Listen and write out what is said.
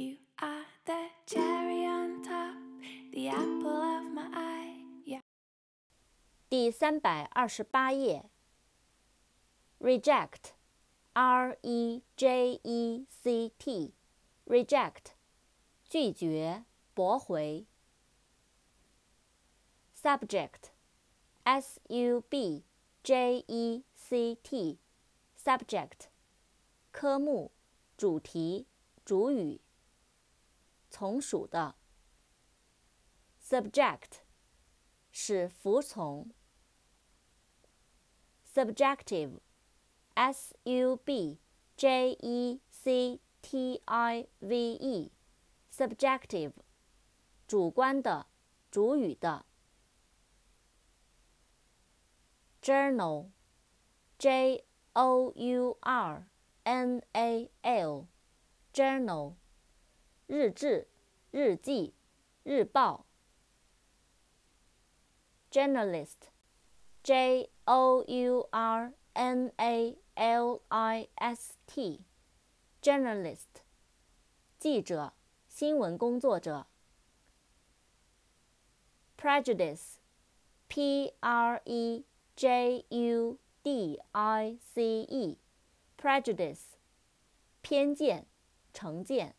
You are the cherry on top, the apple of my eye. Yeah. 第三百二十八页。Reject，R E J E C T，reject，拒绝、驳回。Subject，S U B J E C T，subject，科目、主题、主语。从属的。Subject，是服从。Subjective，S U B J E C T I V E，subjective，主观的、主语的。Journal，J O U R N A L，journal，日志、日记、日报。Journalist，J O U R N A L I S T，journalist，记者、新闻工作者。Prejudice，P R E J U D I C E，prejudice，偏见、成见。